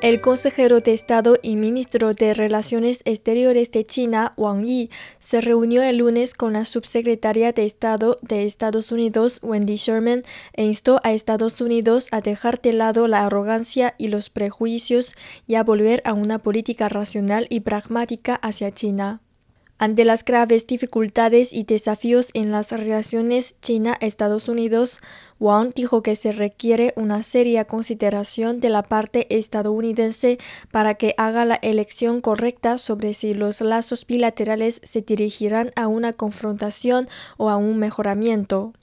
El consejero de Estado y ministro de Relaciones Exteriores de China, Wang Yi, se reunió el lunes con la subsecretaria de Estado de Estados Unidos, Wendy Sherman, e instó a Estados Unidos a dejar de lado la arrogancia y los prejuicios y a volver a una política racional y pragmática hacia China. Ante las graves dificultades y desafíos en las relaciones China-Estados Unidos, Wang dijo que se requiere una seria consideración de la parte estadounidense para que haga la elección correcta sobre si los lazos bilaterales se dirigirán a una confrontación o a un mejoramiento.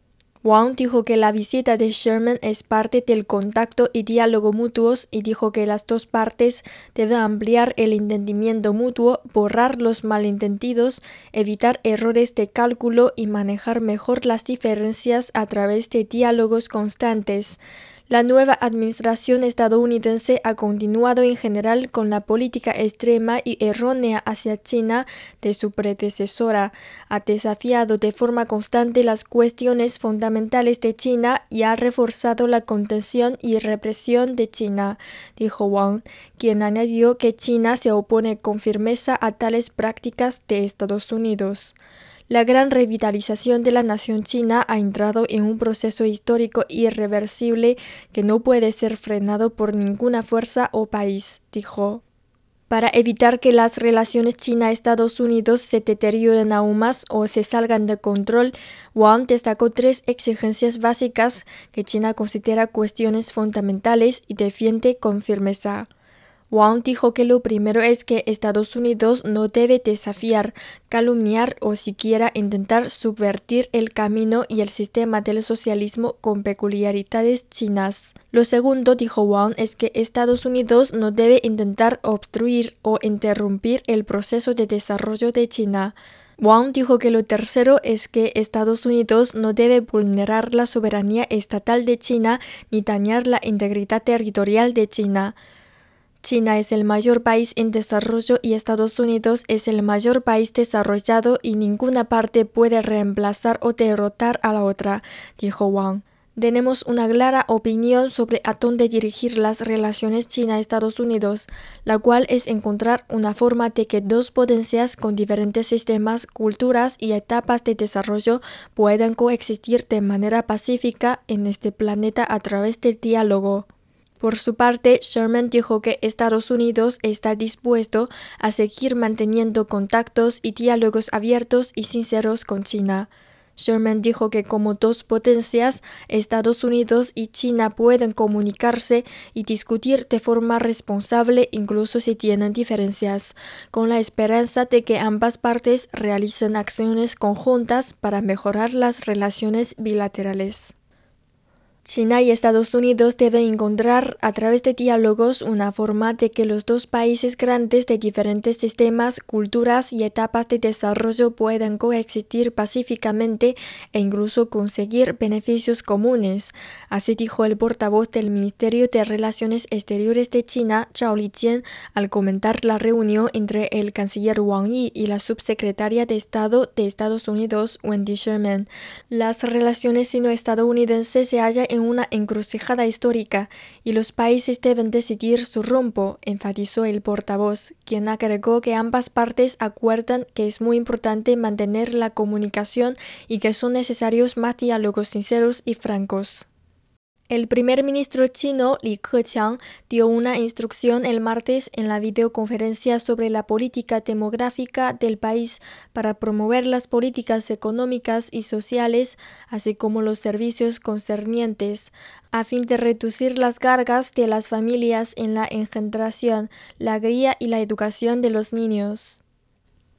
Wang dijo que la visita de Sherman es parte del contacto y diálogo mutuos y dijo que las dos partes deben ampliar el entendimiento mutuo, borrar los malentendidos, evitar errores de cálculo y manejar mejor las diferencias a través de diálogos constantes. La nueva administración estadounidense ha continuado en general con la política extrema y errónea hacia China de su predecesora, ha desafiado de forma constante las cuestiones fundamentales de China y ha reforzado la contención y represión de China, dijo Wang, quien añadió que China se opone con firmeza a tales prácticas de Estados Unidos. La gran revitalización de la nación china ha entrado en un proceso histórico irreversible que no puede ser frenado por ninguna fuerza o país, dijo. Para evitar que las relaciones China-Estados Unidos se deterioren aún más o se salgan de control, Wang destacó tres exigencias básicas que China considera cuestiones fundamentales y defiende con firmeza. Wang dijo que lo primero es que Estados Unidos no debe desafiar, calumniar o siquiera intentar subvertir el camino y el sistema del socialismo con peculiaridades chinas. Lo segundo, dijo Wang, es que Estados Unidos no debe intentar obstruir o interrumpir el proceso de desarrollo de China. Wang dijo que lo tercero es que Estados Unidos no debe vulnerar la soberanía estatal de China ni dañar la integridad territorial de China. China es el mayor país en desarrollo y Estados Unidos es el mayor país desarrollado y ninguna parte puede reemplazar o derrotar a la otra, dijo Wang. Tenemos una clara opinión sobre a dónde dirigir las relaciones China-Estados Unidos, la cual es encontrar una forma de que dos potencias con diferentes sistemas, culturas y etapas de desarrollo puedan coexistir de manera pacífica en este planeta a través del diálogo. Por su parte, Sherman dijo que Estados Unidos está dispuesto a seguir manteniendo contactos y diálogos abiertos y sinceros con China. Sherman dijo que como dos potencias, Estados Unidos y China pueden comunicarse y discutir de forma responsable incluso si tienen diferencias, con la esperanza de que ambas partes realicen acciones conjuntas para mejorar las relaciones bilaterales. China y Estados Unidos deben encontrar a través de diálogos una forma de que los dos países grandes de diferentes sistemas, culturas y etapas de desarrollo puedan coexistir pacíficamente e incluso conseguir beneficios comunes. Así dijo el portavoz del Ministerio de Relaciones Exteriores de China, Zhao Lijian, al comentar la reunión entre el canciller Wang Yi y la subsecretaria de Estado de Estados Unidos, Wendy Sherman. Las relaciones sino-estadounidenses se hallan en una encrucijada histórica y los países deben decidir su rumbo, enfatizó el portavoz, quien agregó que ambas partes acuerdan que es muy importante mantener la comunicación y que son necesarios más diálogos sinceros y francos. El primer ministro chino Li Keqiang dio una instrucción el martes en la videoconferencia sobre la política demográfica del país para promover las políticas económicas y sociales, así como los servicios concernientes, a fin de reducir las cargas de las familias en la engendración, la cría y la educación de los niños.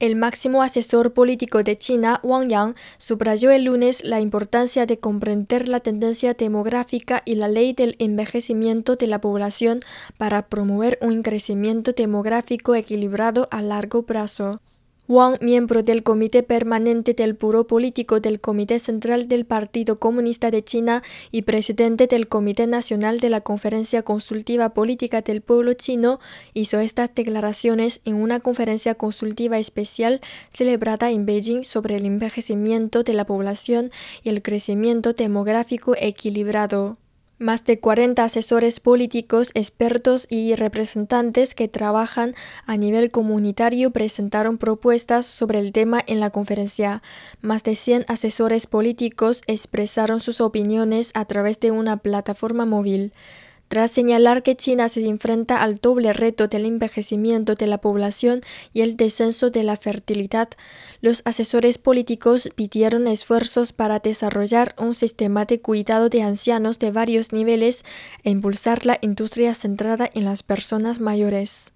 El máximo asesor político de China, Wang Yang, subrayó el lunes la importancia de comprender la tendencia demográfica y la ley del envejecimiento de la población para promover un crecimiento demográfico equilibrado a largo plazo. Wang, miembro del Comité Permanente del Buró Político del Comité Central del Partido Comunista de China y presidente del Comité Nacional de la Conferencia Consultiva Política del Pueblo Chino, hizo estas declaraciones en una conferencia consultiva especial celebrada en Beijing sobre el envejecimiento de la población y el crecimiento demográfico equilibrado. Más de 40 asesores políticos, expertos y representantes que trabajan a nivel comunitario presentaron propuestas sobre el tema en la conferencia. Más de 100 asesores políticos expresaron sus opiniones a través de una plataforma móvil. Tras señalar que China se enfrenta al doble reto del envejecimiento de la población y el descenso de la fertilidad, los asesores políticos pidieron esfuerzos para desarrollar un sistema de cuidado de ancianos de varios niveles e impulsar la industria centrada en las personas mayores.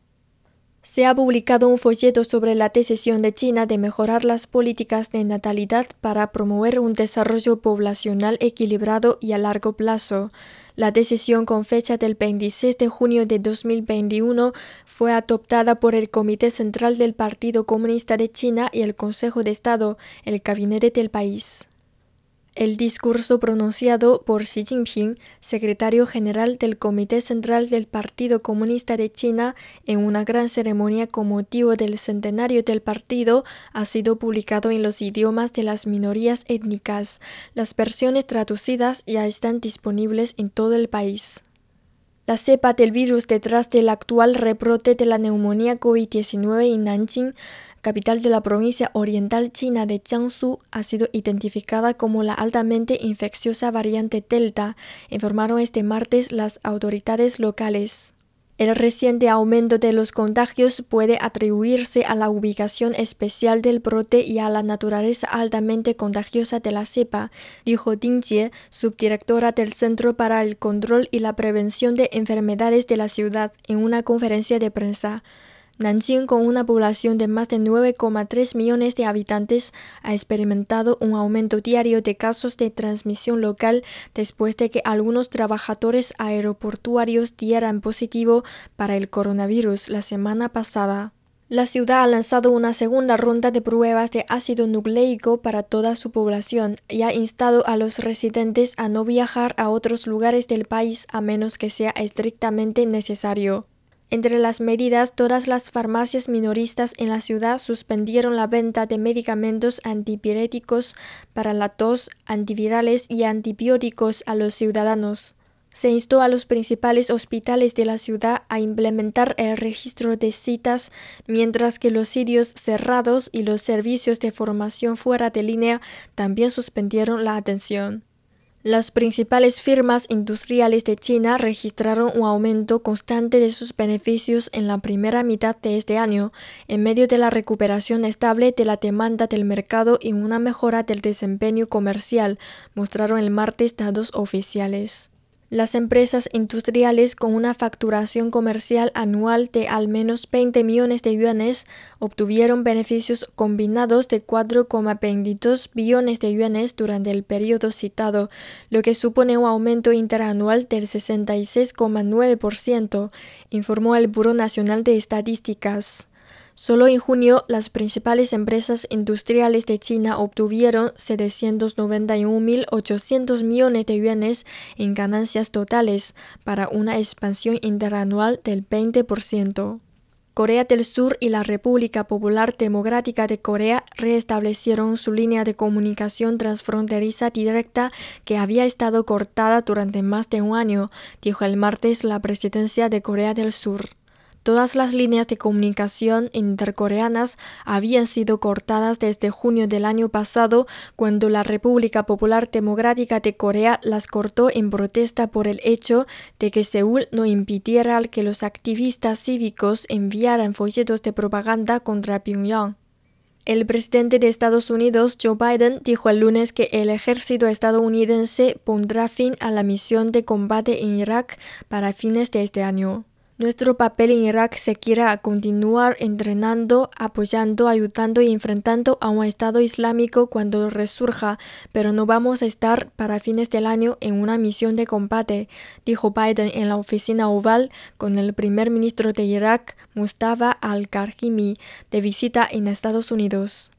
Se ha publicado un folleto sobre la decisión de China de mejorar las políticas de natalidad para promover un desarrollo poblacional equilibrado y a largo plazo. La decisión con fecha del 26 de junio de 2021 fue adoptada por el Comité Central del Partido Comunista de China y el Consejo de Estado, el gabinete del país. El discurso pronunciado por Xi Jinping, secretario general del Comité Central del Partido Comunista de China, en una gran ceremonia con motivo del centenario del partido, ha sido publicado en los idiomas de las minorías étnicas. Las versiones traducidas ya están disponibles en todo el país. La cepa del virus detrás del actual rebrote de la neumonía COVID-19 en Nanjing capital de la provincia oriental china de Jiangsu, ha sido identificada como la altamente infecciosa variante Delta, informaron este martes las autoridades locales. El reciente aumento de los contagios puede atribuirse a la ubicación especial del brote y a la naturaleza altamente contagiosa de la cepa, dijo Ding Jie, subdirectora del Centro para el Control y la Prevención de Enfermedades de la ciudad, en una conferencia de prensa. Nanjing, con una población de más de 9,3 millones de habitantes, ha experimentado un aumento diario de casos de transmisión local después de que algunos trabajadores aeroportuarios dieran positivo para el coronavirus la semana pasada. La ciudad ha lanzado una segunda ronda de pruebas de ácido nucleico para toda su población y ha instado a los residentes a no viajar a otros lugares del país a menos que sea estrictamente necesario. Entre las medidas, todas las farmacias minoristas en la ciudad suspendieron la venta de medicamentos antipiréticos para la tos, antivirales y antibióticos a los ciudadanos. Se instó a los principales hospitales de la ciudad a implementar el registro de citas, mientras que los sitios cerrados y los servicios de formación fuera de línea también suspendieron la atención. Las principales firmas industriales de China registraron un aumento constante de sus beneficios en la primera mitad de este año, en medio de la recuperación estable de la demanda del mercado y una mejora del desempeño comercial, mostraron el martes datos oficiales. Las empresas industriales con una facturación comercial anual de al menos 20 millones de yuanes obtuvieron beneficios combinados de 4,22 billones de yuanes durante el periodo citado, lo que supone un aumento interanual del 66,9%, informó el Buró Nacional de Estadísticas. Solo en junio, las principales empresas industriales de China obtuvieron 791.800 millones de yuanes en ganancias totales, para una expansión interanual del 20%. Corea del Sur y la República Popular Democrática de Corea restablecieron su línea de comunicación transfronteriza directa que había estado cortada durante más de un año, dijo el martes la presidencia de Corea del Sur. Todas las líneas de comunicación intercoreanas habían sido cortadas desde junio del año pasado, cuando la República Popular Democrática de Corea las cortó en protesta por el hecho de que Seúl no impidiera que los activistas cívicos enviaran folletos de propaganda contra Pyongyang. El presidente de Estados Unidos, Joe Biden, dijo el lunes que el ejército estadounidense pondrá fin a la misión de combate en Irak para fines de este año. Nuestro papel en Irak se quiere continuar entrenando, apoyando, ayudando y enfrentando a un Estado Islámico cuando resurja, pero no vamos a estar para fines del año en una misión de combate, dijo Biden en la oficina oval con el primer ministro de Irak, Mustafa al-Karhimi, de visita en Estados Unidos.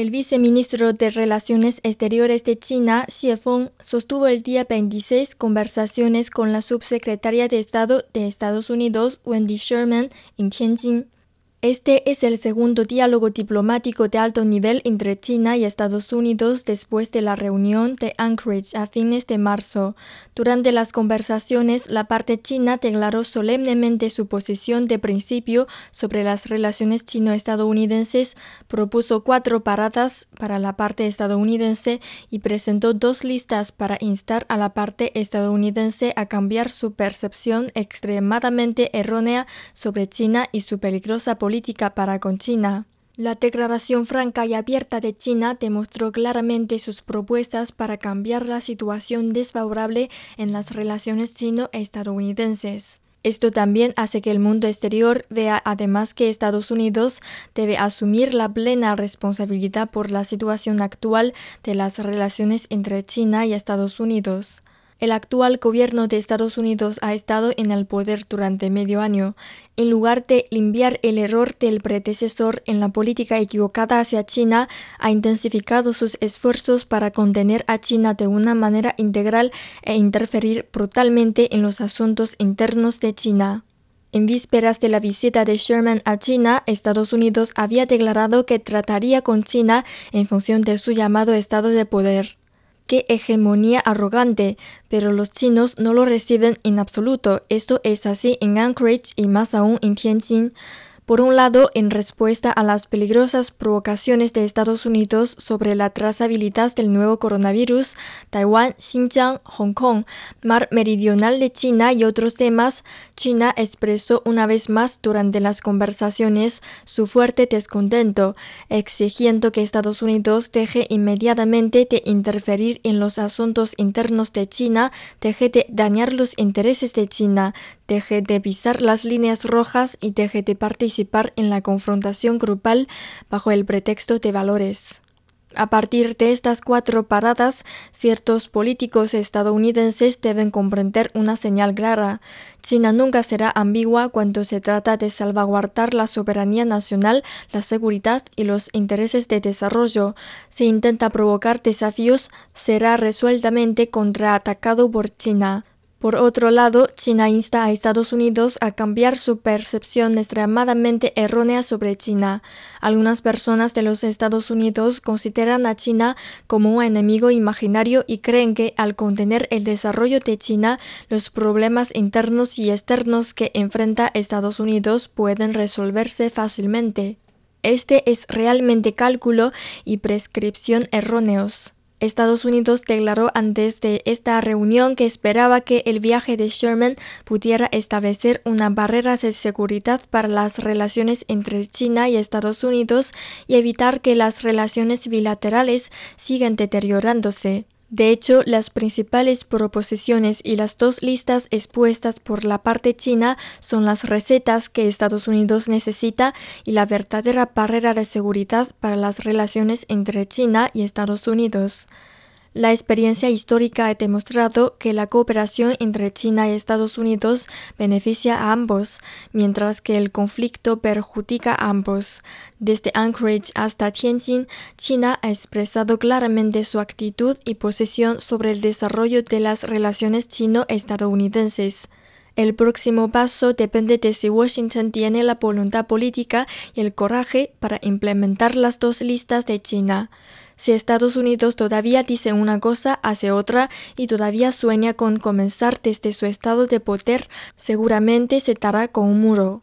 El viceministro de Relaciones Exteriores de China, Xie Feng, sostuvo el día 26 conversaciones con la subsecretaria de Estado de Estados Unidos, Wendy Sherman, en Tianjin. Este es el segundo diálogo diplomático de alto nivel entre China y Estados Unidos después de la reunión de Anchorage a fines de marzo. Durante las conversaciones, la parte china declaró solemnemente su posición de principio sobre las relaciones chino-estadounidenses, propuso cuatro paradas para la parte estadounidense y presentó dos listas para instar a la parte estadounidense a cambiar su percepción extremadamente errónea sobre China y su peligrosa política política para con China. La declaración franca y abierta de China demostró claramente sus propuestas para cambiar la situación desfavorable en las relaciones chino-estadounidenses. Esto también hace que el mundo exterior vea además que Estados Unidos debe asumir la plena responsabilidad por la situación actual de las relaciones entre China y Estados Unidos. El actual gobierno de Estados Unidos ha estado en el poder durante medio año. En lugar de limpiar el error del predecesor en la política equivocada hacia China, ha intensificado sus esfuerzos para contener a China de una manera integral e interferir brutalmente en los asuntos internos de China. En vísperas de la visita de Sherman a China, Estados Unidos había declarado que trataría con China en función de su llamado estado de poder qué hegemonía arrogante, pero los chinos no lo reciben en absoluto. Esto es así en Anchorage y más aún en Tianjin. Por un lado, en respuesta a las peligrosas provocaciones de Estados Unidos sobre la trazabilidad del nuevo coronavirus, Taiwán, Xinjiang, Hong Kong, Mar Meridional de China y otros temas, China expresó una vez más durante las conversaciones su fuerte descontento, exigiendo que Estados Unidos deje inmediatamente de interferir en los asuntos internos de China, deje de dañar los intereses de China, deje de pisar las líneas rojas y deje de participar en la confrontación grupal bajo el pretexto de valores. A partir de estas cuatro paradas, ciertos políticos estadounidenses deben comprender una señal clara. China nunca será ambigua cuando se trata de salvaguardar la soberanía nacional, la seguridad y los intereses de desarrollo. Si intenta provocar desafíos, será resueltamente contraatacado por China. Por otro lado, China insta a Estados Unidos a cambiar su percepción extremadamente errónea sobre China. Algunas personas de los Estados Unidos consideran a China como un enemigo imaginario y creen que al contener el desarrollo de China, los problemas internos y externos que enfrenta Estados Unidos pueden resolverse fácilmente. Este es realmente cálculo y prescripción erróneos. Estados Unidos declaró antes de esta reunión que esperaba que el viaje de Sherman pudiera establecer una barrera de seguridad para las relaciones entre China y Estados Unidos y evitar que las relaciones bilaterales sigan deteriorándose. De hecho, las principales proposiciones y las dos listas expuestas por la parte china son las recetas que Estados Unidos necesita y la verdadera barrera de seguridad para las relaciones entre China y Estados Unidos. La experiencia histórica ha demostrado que la cooperación entre China y Estados Unidos beneficia a ambos, mientras que el conflicto perjudica a ambos. Desde Anchorage hasta Tianjin, China ha expresado claramente su actitud y posición sobre el desarrollo de las relaciones chino-estadounidenses. El próximo paso depende de si Washington tiene la voluntad política y el coraje para implementar las dos listas de China. Si Estados Unidos todavía dice una cosa, hace otra y todavía sueña con comenzar desde su estado de poder, seguramente se dará con un muro.